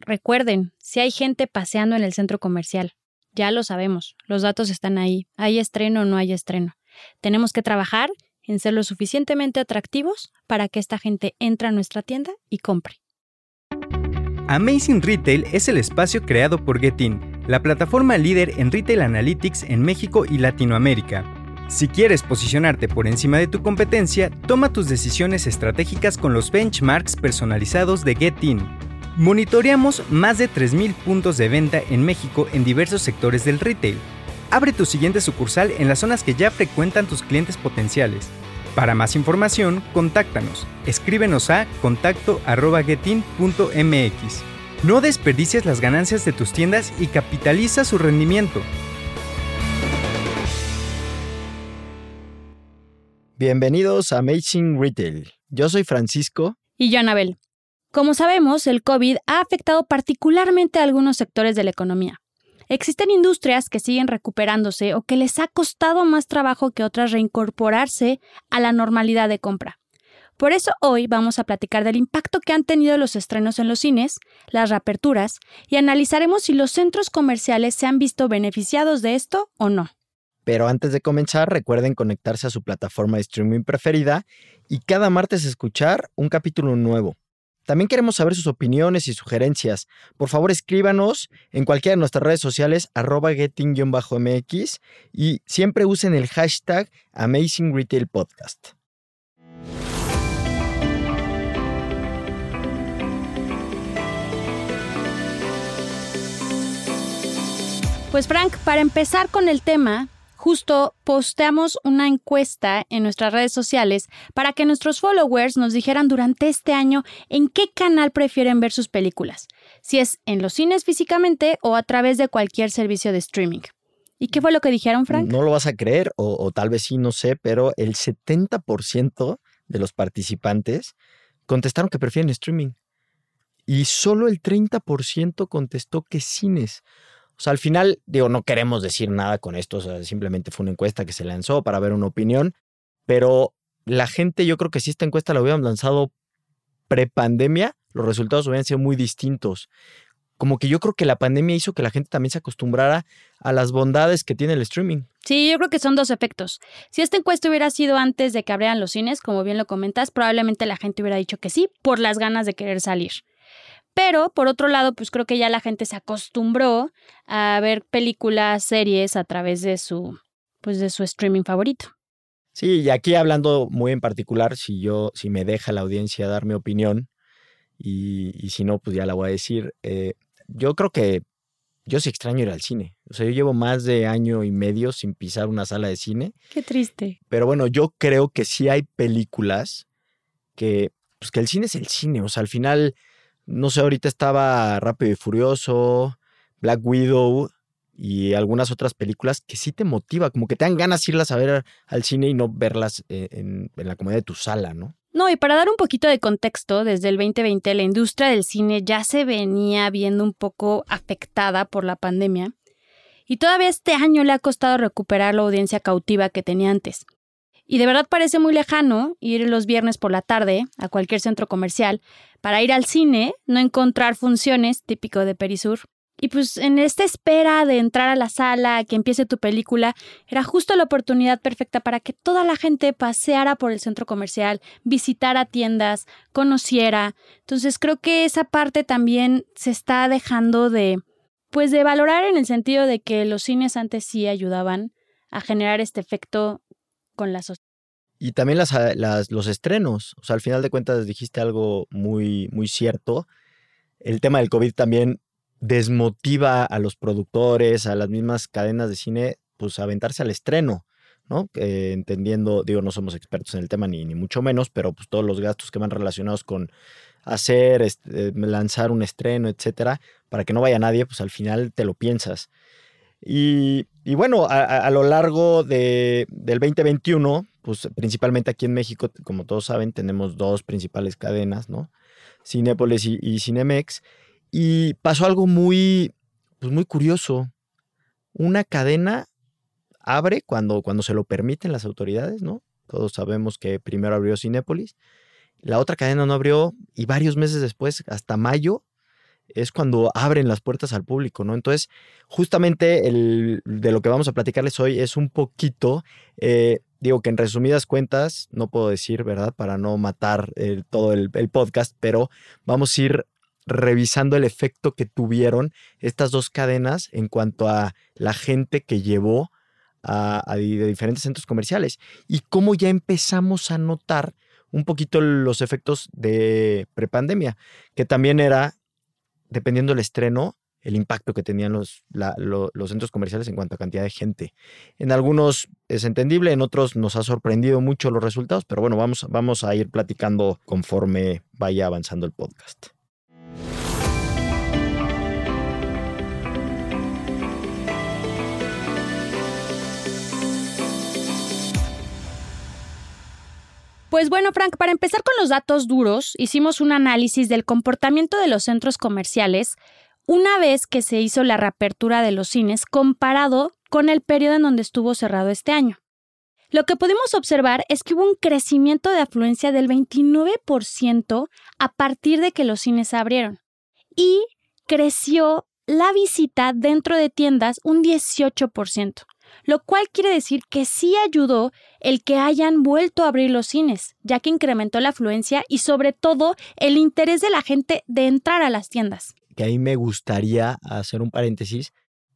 Recuerden, si hay gente paseando en el centro comercial, ya lo sabemos, los datos están ahí, hay estreno o no hay estreno. Tenemos que trabajar en ser lo suficientemente atractivos para que esta gente entre a nuestra tienda y compre. Amazing Retail es el espacio creado por Getin, la plataforma líder en retail analytics en México y Latinoamérica. Si quieres posicionarte por encima de tu competencia, toma tus decisiones estratégicas con los benchmarks personalizados de Getin. Monitoreamos más de 3.000 puntos de venta en México en diversos sectores del retail. Abre tu siguiente sucursal en las zonas que ya frecuentan tus clientes potenciales. Para más información, contáctanos. Escríbenos a contacto.getin.mx. No desperdicies las ganancias de tus tiendas y capitaliza su rendimiento. Bienvenidos a Amazing Retail. Yo soy Francisco. Y yo, Anabel. Como sabemos, el COVID ha afectado particularmente a algunos sectores de la economía. Existen industrias que siguen recuperándose o que les ha costado más trabajo que otras reincorporarse a la normalidad de compra. Por eso hoy vamos a platicar del impacto que han tenido los estrenos en los cines, las reaperturas, y analizaremos si los centros comerciales se han visto beneficiados de esto o no. Pero antes de comenzar, recuerden conectarse a su plataforma de streaming preferida y cada martes escuchar un capítulo nuevo. También queremos saber sus opiniones y sugerencias. Por favor, escríbanos en cualquiera de nuestras redes sociales, arroba getting-mx, y siempre usen el hashtag Amazing Retail Podcast. Pues Frank, para empezar con el tema, justo posteamos una encuesta en nuestras redes sociales para que nuestros followers nos dijeran durante este año en qué canal prefieren ver sus películas, si es en los cines físicamente o a través de cualquier servicio de streaming. ¿Y qué fue lo que dijeron, Frank? No lo vas a creer, o, tal vez sí, no sé, pero el 70% de los participantes contestaron que prefieren streaming. Y solo el 30% contestó que cines. O sea, al final, digo, no queremos decir nada con esto, o sea, simplemente fue una encuesta que se lanzó para ver una opinión, pero la gente, yo creo que si esta encuesta la hubieran lanzado pre-pandemia, los resultados hubieran sido muy distintos. Como que yo creo que la pandemia hizo que la gente también se acostumbrara a las bondades que tiene el streaming. Sí, yo creo que son dos efectos. Si esta encuesta hubiera sido antes de que abrieran los cines, como bien lo comentas, probablemente la gente hubiera dicho que sí, por las ganas de querer salir. Pero, por otro lado, pues creo que ya la gente se acostumbró a ver películas, series a través de su, pues de su streaming favorito. Sí, y aquí hablando muy en particular, si yo, si me deja la audiencia dar mi opinión, y, y si no, pues ya la voy a decir. Eh, yo creo que yo sí extraño ir al cine. O sea, yo llevo más de año y medio sin pisar una sala de cine. Qué triste. Pero bueno, yo creo que sí hay películas que, pues que el cine es el cine. O sea, al final no sé, ahorita estaba Rápido y Furioso, Black Widow y algunas otras películas que sí te motiva, como que te dan ganas irlas a ver al cine y no verlas eh, en, la comodidad de tu sala, ¿no? No, y para dar un poquito de contexto, desde el 2020 la industria del cine ya se venía viendo un poco afectada por la pandemia y todavía este año le ha costado recuperar la audiencia cautiva que tenía antes. Y de verdad parece muy lejano ir los viernes por la tarde a cualquier centro comercial para ir al cine, no encontrar funciones, típico de Perisur. Y pues en esta espera de entrar a la sala, que empiece tu película, era justo la oportunidad perfecta para que toda la gente paseara por el centro comercial, visitara tiendas, conociera. Entonces creo que esa parte también se está dejando de, pues de valorar en el sentido de que los cines antes sí ayudaban a generar este efecto con la sociedad. Y también las, ah, las, los estrenos. O sea, al final de cuentas dijiste algo muy, muy cierto. El tema del COVID también desmotiva a los productores, a las mismas cadenas de cine, pues a aventarse al estreno, ¿no? entendiendo, digo, no somos expertos en el tema ni, ni mucho menos, pero pues todos los gastos que van relacionados con hacer, este, lanzar un estreno, etcétera, para que no vaya nadie, pues al final te lo piensas. Y, bueno, a, lo largo de, del 2021, pues principalmente aquí en México, como todos saben, tenemos dos principales cadenas, ¿no? Cinépolis y, Cinemex. Y pasó algo muy, pues muy curioso. Una cadena abre cuando, cuando se lo permiten las autoridades, ¿no? Todos sabemos que primero abrió Cinépolis. La otra cadena no abrió y varios meses después, hasta mayo, es cuando abren las puertas al público, ¿no? Entonces, justamente el, de lo que vamos a platicarles hoy es un poquito, eh, digo que en resumidas cuentas, no puedo decir, ¿verdad? Para no matar todo el, podcast, pero vamos a ir revisando el efecto que tuvieron estas dos cadenas en cuanto a la gente que llevó a, diferentes centros comerciales y cómo ya empezamos a notar un poquito los efectos de prepandemia, que también era, dependiendo del estreno, el impacto que tenían los, los centros comerciales en cuanto a cantidad de gente. En algunos es entendible, en otros nos ha sorprendido mucho los resultados, pero bueno, vamos, vamos a ir platicando conforme vaya avanzando el podcast. Pues bueno, Frank, para empezar con los datos duros, hicimos un análisis del comportamiento de los centros comerciales una vez que se hizo la reapertura de los cines comparado con el periodo en donde estuvo cerrado este año. Lo que pudimos observar es que hubo un crecimiento de afluencia del 29% a partir de que los cines abrieron y creció la visita dentro de tiendas un 18% lo cual quiere decir que sí ayudó el que hayan vuelto a abrir los cines, ya que incrementó la afluencia y sobre todo el interés de la gente de entrar a las tiendas. Que ahí me gustaría hacer un paréntesis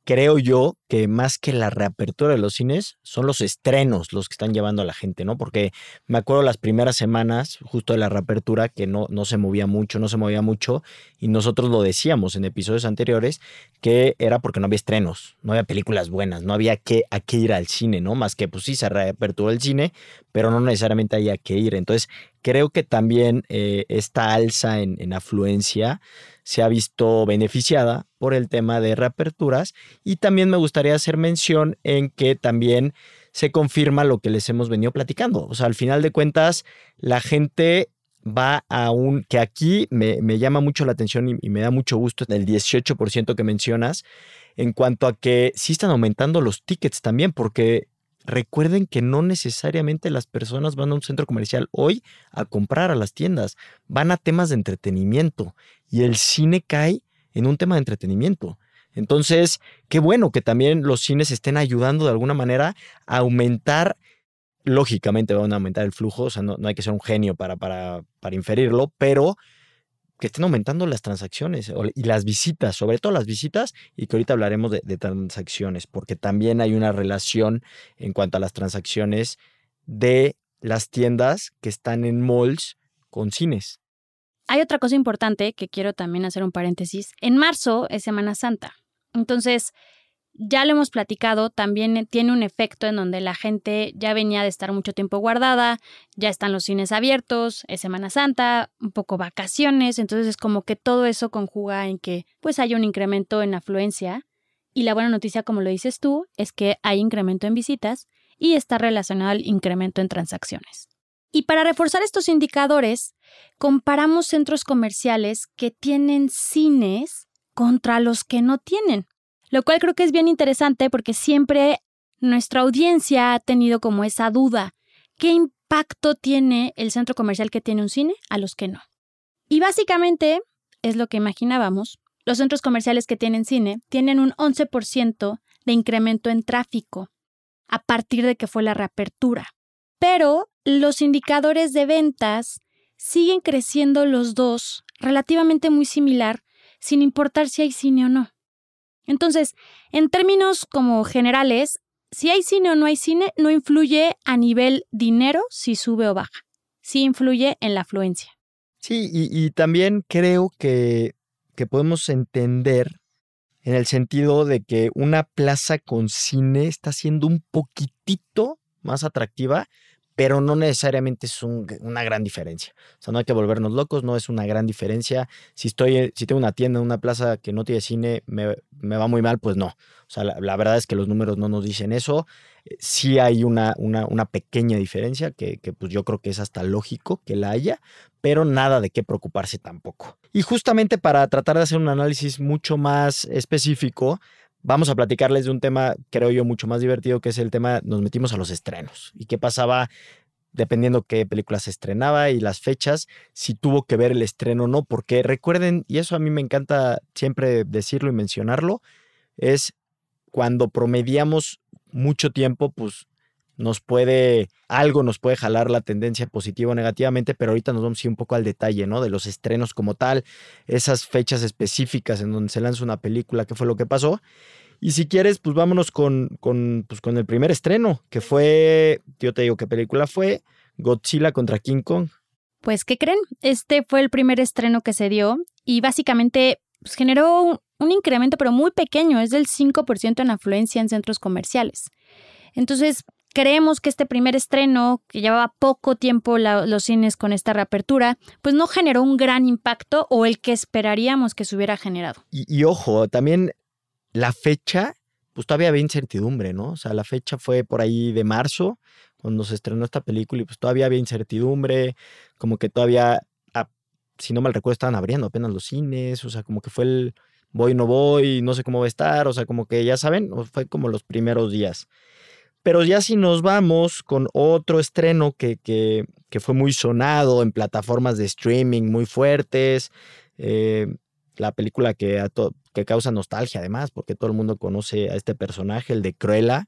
creo yo que más que la reapertura de los cines, son los estrenos los que están llevando a la gente, ¿no? Porque me acuerdo las primeras semanas, justo de la reapertura, que no, no se movía mucho, no se movía mucho, y nosotros lo decíamos en episodios anteriores, que era porque no había estrenos, no había películas buenas, no había que, a qué ir al cine, ¿no? Más que, pues sí, se reaperturó el cine, pero no necesariamente había que ir. Entonces, creo que también eh, esta alza en, en afluencia se ha visto beneficiada por el tema de reaperturas y también me gustaría hacer mención en que también se confirma lo que les hemos venido platicando. O sea, al final de cuentas, la gente va a un, que aquí me, llama mucho la atención y, y, me da mucho gusto el 18% que mencionas, en cuanto a que sí están aumentando los tickets también, porque recuerden que no necesariamente las personas van a un centro comercial hoy a comprar a las tiendas, van a temas de entretenimiento y el cine cae en un tema de entretenimiento. Entonces, qué bueno que también los cines estén ayudando de alguna manera a aumentar, lógicamente van a aumentar el flujo, o sea, no, hay que ser un genio para, para, para inferirlo, pero que estén aumentando las transacciones y las visitas, sobre todo las visitas, y que ahorita hablaremos de, de, transacciones, porque también hay una relación en cuanto a las transacciones de las tiendas que están en malls con cines. Hay otra cosa importante que quiero también hacer un paréntesis. En marzo es Semana Santa. Entonces, ya lo hemos platicado, también tiene un efecto en donde la gente ya venía de estar mucho tiempo guardada, ya están los cines abiertos, es Semana Santa, un poco vacaciones, entonces es como que todo eso conjuga en que pues haya un incremento en afluencia y la buena noticia, como lo dices tú, es que hay incremento en visitas y está relacionado al incremento en transacciones. Y para reforzar estos indicadores, comparamos centros comerciales que tienen cines contra los que no tienen lo cual creo que es bien interesante porque siempre nuestra audiencia ha tenido como esa duda. ¿Qué impacto tiene el centro comercial que tiene un cine a los que no? Y básicamente es lo que imaginábamos. Los centros comerciales que tienen cine tienen un 11% de incremento en tráfico a partir de que fue la reapertura. Pero los indicadores de ventas siguen creciendo los dos relativamente muy similar, sin importar si hay cine o no. Entonces, en términos como generales, si hay cine o no hay cine, no influye a nivel dinero si sube o baja. Sí influye en la afluencia. Sí, y, también creo que, que podemos entender en el sentido de que una plaza con cine está siendo un poquitito más atractiva pero no necesariamente es una gran diferencia. O sea, no hay que volvernos locos, no es una gran diferencia. Si estoy, si tengo una tienda en una plaza que no tiene cine, me, va muy mal, pues no. O sea, la, verdad es que los números no nos dicen eso. Eh, sí hay una, una, pequeña diferencia que, que, pues yo creo que es hasta lógico que la haya, pero nada de qué preocuparse tampoco. Y justamente para tratar de hacer un análisis mucho más específico, vamos a platicarles de un tema, creo yo, mucho más divertido, que es el tema, nos metimos a los estrenos. ¿Y qué pasaba dependiendo qué película se estrenaba y las fechas, si tuvo que ver el estreno o no, porque recuerden, y eso a mí me encanta siempre decirlo y mencionarlo, es cuando promediamos mucho tiempo, pues nos puede, algo nos puede jalar la tendencia positiva o negativamente, pero ahorita nos vamos a ir un poco al detalle, ¿no? De los estrenos como tal, esas fechas específicas en donde se lanza una película, qué fue lo que pasó. Y si quieres, pues vámonos con, con, pues con el primer estreno, que fue, yo te digo qué película fue, Godzilla contra King Kong. Pues, ¿qué creen? Este fue el primer estreno que se dio y básicamente pues, generó un, un incremento, pero muy pequeño, es del 5% en afluencia en centros comerciales. Entonces, creemos que este primer estreno, que llevaba poco tiempo los cines con esta reapertura, pues no generó un gran impacto o el que esperaríamos que se hubiera generado. Y, ojo, también la fecha, pues todavía había incertidumbre, ¿no? O sea, la fecha fue por ahí de marzo, cuando se estrenó esta película, y pues todavía había incertidumbre, como que todavía, ah, si no mal recuerdo, estaban abriendo apenas los cines, o sea, como que fue el voy, no voy, no sé cómo va a estar, o sea, como que ya saben, fue como los primeros días. Pero ya si nos vamos con otro estreno que, que, que fue muy sonado en plataformas de streaming muy fuertes, eh, la película que, que causa nostalgia además, porque todo el mundo conoce a este personaje, el de Cruella,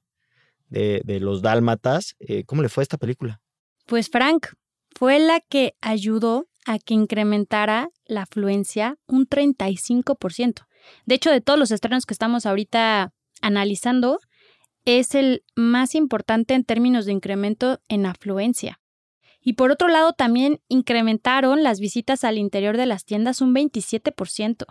de, de los Dálmatas. Eh, ¿Cómo le fue a esta película? Pues Frank, fue la que ayudó a que incrementara la afluencia un 35%. De hecho, de todos los estrenos que estamos ahorita analizando, es el más importante en términos de incremento en afluencia. Y por otro lado, también incrementaron las visitas al interior de las tiendas un 27%.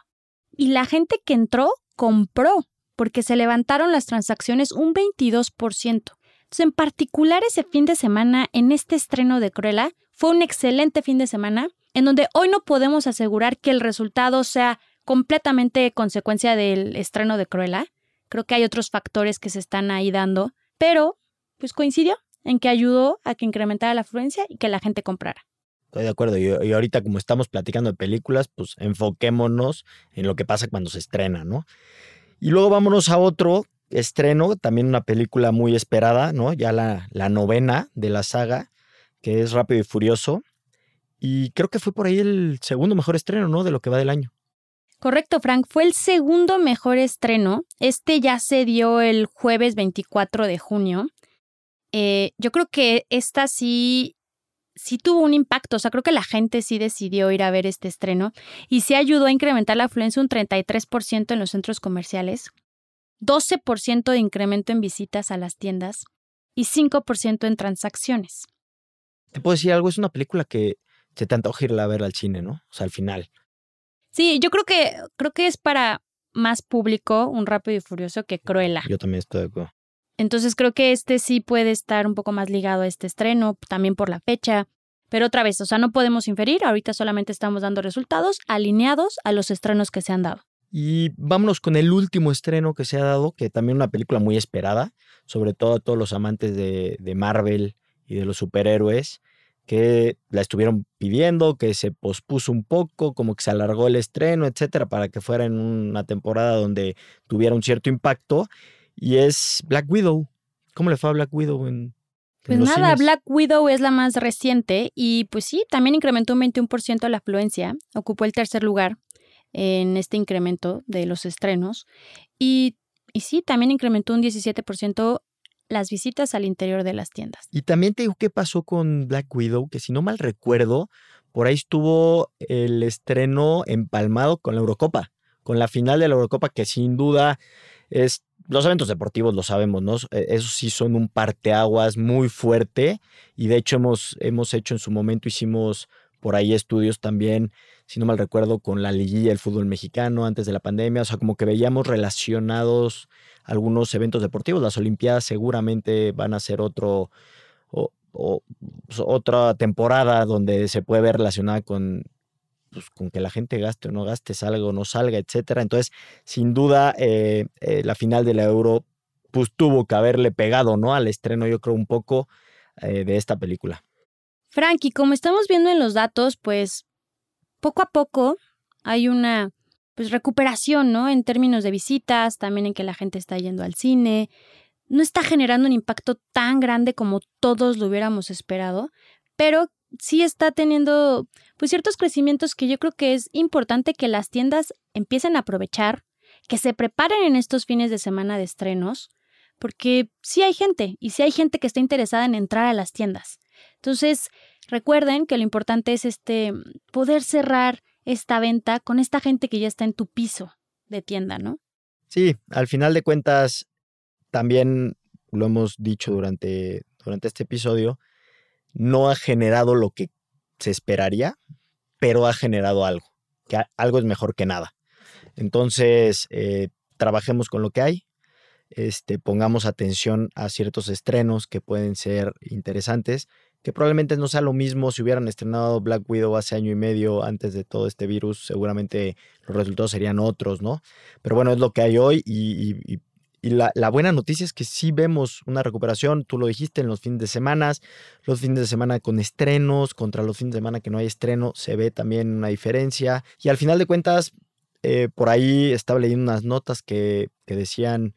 Y la gente que entró compró, porque se levantaron las transacciones un 22%. Entonces, en particular ese fin de semana, en este estreno de Cruella, fue un excelente fin de semana, en donde hoy no podemos asegurar que el resultado sea completamente consecuencia del estreno de Cruella. Creo que hay otros factores que se están ahí dando, pero pues coincidió en que ayudó a que incrementara la afluencia y que la gente comprara. Estoy de acuerdo. Y, ahorita, como estamos platicando de películas, pues enfoquémonos en lo que pasa cuando se estrena, ¿no? Y luego vámonos a otro estreno, también una película muy esperada, ¿no? Ya la, la novena de la saga, que es Rápido y Furioso. Y creo que fue por ahí el segundo mejor estreno, ¿no? De lo que va del año. Correcto, Frank. Fue el segundo mejor estreno. Este ya se dio el jueves 24 de junio. Eh, yo creo que esta sí, sí tuvo un impacto. O sea, creo que la gente sí decidió ir a ver este estreno y sí ayudó a incrementar la afluencia un 33% en los centros comerciales, 12% de incremento en visitas a las tiendas y 5% en transacciones. Te puedo decir algo, es una película que se te antoja irla a ver al cine, ¿no? O sea, al final. Sí, yo creo que, creo que es para más público un Rápido y Furioso que Cruella. Yo también estoy de acuerdo. Entonces creo que este sí puede estar un poco más ligado a este estreno, también por la fecha. Pero otra vez, o sea, no podemos inferir, ahorita solamente estamos dando resultados alineados a los estrenos que se han dado. Y vámonos con el último estreno que se ha dado, que también una película muy esperada, sobre todo a todos los amantes de, de Marvel y de los superhéroes, que la estuvieron pidiendo, que se pospuso un poco, como que se alargó el estreno, etcétera, para que fuera en una temporada donde tuviera un cierto impacto. Y es Black Widow. ¿Cómo le fue a Black Widow en, pues nada, Black Widow es la más reciente y pues sí, también incrementó un 21% la afluencia, ocupó el tercer lugar en este incremento de los estrenos y, y sí, también incrementó un 17% las visitas al interior de las tiendas. Y también te digo qué pasó con Black Widow, que si no mal recuerdo, por ahí estuvo el estreno empalmado con la Eurocopa, con la final de la Eurocopa, que sin duda es. Los eventos deportivos lo sabemos, ¿no? E, esos sí son un parteaguas muy fuerte. Y de hecho, hemos, hemos hecho en su momento, hicimos por ahí estudios también, si no mal recuerdo, con la liguilla del fútbol mexicano antes de la pandemia. O sea, como que veíamos relacionados algunos eventos deportivos. Las Olimpiadas seguramente van a ser otro, pues, otra temporada donde se puede ver relacionada con, pues, con que la gente gaste o no gaste, salga o no salga, etcétera. Entonces, sin duda, eh, eh, la final de la Euro pues tuvo que haberle pegado, ¿no? Al estreno, yo creo, un poco eh, de esta película. Frankie, como estamos viendo en los datos, pues poco a poco hay una pues recuperación, ¿no? En términos de visitas, también en que la gente está yendo al cine. no está generando un impacto tan grande como todos lo hubiéramos esperado, pero sí está teniendo pues ciertos crecimientos que yo creo que es importante que las tiendas empiecen a aprovechar, que se preparen en estos fines de semana de estrenos, porque sí hay gente y sí hay gente que está interesada en entrar a las tiendas. Entonces, recuerden que lo importante es este poder cerrar esta venta con esta gente que ya está en tu piso de tienda, ¿no? Sí, al final de cuentas, también lo hemos dicho durante, durante este episodio, no ha generado lo que se esperaría, pero ha generado algo, que algo es mejor que nada. Entonces, eh, trabajemos con lo que hay, este, pongamos atención a ciertos estrenos que pueden ser interesantes, que probablemente no sea lo mismo si hubieran estrenado Black Widow hace año y medio antes de todo este virus, seguramente los resultados serían otros, ¿no? Pero bueno, es lo que hay hoy y, la, buena noticia es que sí vemos una recuperación, tú lo dijiste, en los fines de semana, los fines de semana con estrenos, contra los fines de semana que no hay estreno, se ve también una diferencia. Y al final de cuentas, eh, por ahí estaba leyendo unas notas que, que decían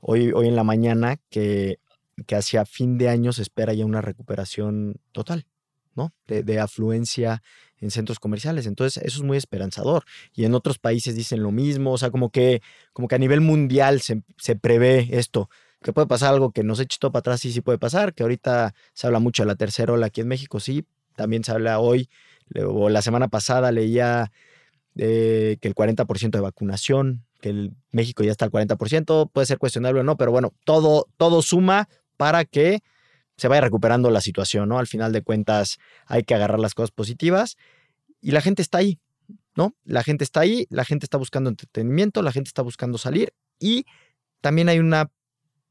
hoy, hoy en la mañana que que hacia fin de año se espera ya una recuperación total, ¿no? De, afluencia en centros comerciales. Entonces, eso es muy esperanzador. Y en otros países dicen lo mismo, o sea, como que, como que a nivel mundial se, prevé esto. Que puede pasar algo que nos eche todo para atrás, sí, sí puede pasar, que ahorita se habla mucho de la tercera ola aquí en México, sí, también se habla hoy, o la semana pasada leía que el 40% de vacunación, que el México ya está al 40%, puede ser cuestionable o no, pero bueno, todo, todo suma para que se vaya recuperando la situación, ¿no? Al final de cuentas hay que agarrar las cosas positivas y la gente está ahí, ¿no? La gente está ahí, la gente está buscando entretenimiento, la gente está buscando salir y también hay una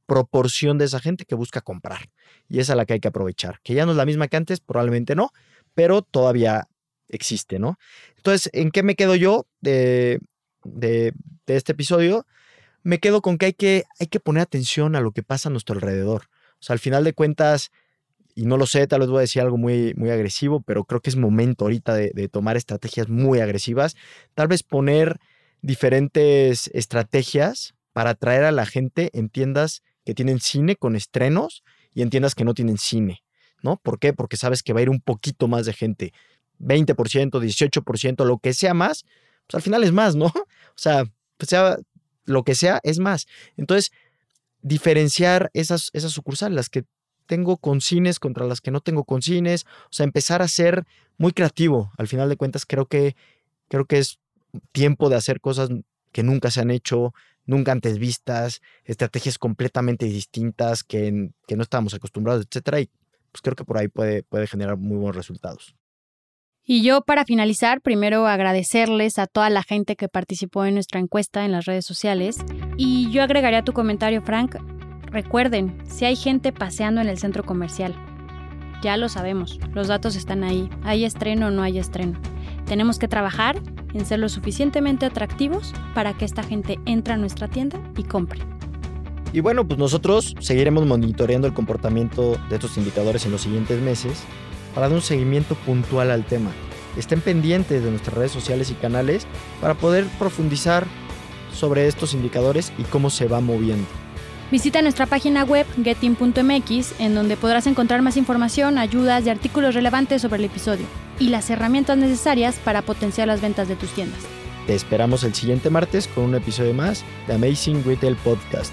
proporción de esa gente que busca comprar y esa es la que hay que aprovechar, que ya no es la misma que antes, probablemente no, pero todavía existe, ¿no? Entonces, ¿en qué me quedo yo de, de, este episodio? Me quedo con que hay, que hay que poner atención a lo que pasa a nuestro alrededor. O sea, al final de cuentas, y no lo sé, tal vez voy a decir algo muy, muy agresivo, pero creo que es momento ahorita de, tomar estrategias muy agresivas. Tal vez poner diferentes estrategias para atraer a la gente en tiendas que tienen cine con estrenos y en tiendas que no tienen cine, ¿no? ¿Por qué? Porque sabes que va a ir un poquito más de gente, 20%, 18%, lo que sea más, pues al final es más, ¿no? O sea, sea lo que sea, es más. Entonces, diferenciar esas, esas sucursales, las que tengo con cines contra las que no tengo con cines, o sea, empezar a ser muy creativo. Al final de cuentas, creo que, creo que es tiempo de hacer cosas que nunca se han hecho, nunca antes vistas, estrategias completamente distintas que, que no estábamos acostumbrados, etcétera, y pues creo que por ahí puede, puede generar muy buenos resultados. Y yo para finalizar, primero agradecerles a toda la gente que participó en nuestra encuesta en las redes sociales. Y yo agregaría tu comentario, Frank. Recuerden, si hay gente paseando en el centro comercial, ya lo sabemos, los datos están ahí, hay estreno o no hay estreno. Tenemos que trabajar en ser lo suficientemente atractivos para que esta gente entre a nuestra tienda y compre. Y bueno, pues nosotros seguiremos monitoreando el comportamiento de estos indicadores en los siguientes meses para dar un seguimiento puntual al tema. Estén pendientes de nuestras redes sociales y canales para poder profundizar sobre estos indicadores y cómo se va moviendo. Visita nuestra página web getin.mx en donde podrás encontrar más información, ayudas y artículos relevantes sobre el episodio y las herramientas necesarias para potenciar las ventas de tus tiendas. Te esperamos el siguiente martes con un episodio más de Amazing Retail Podcast.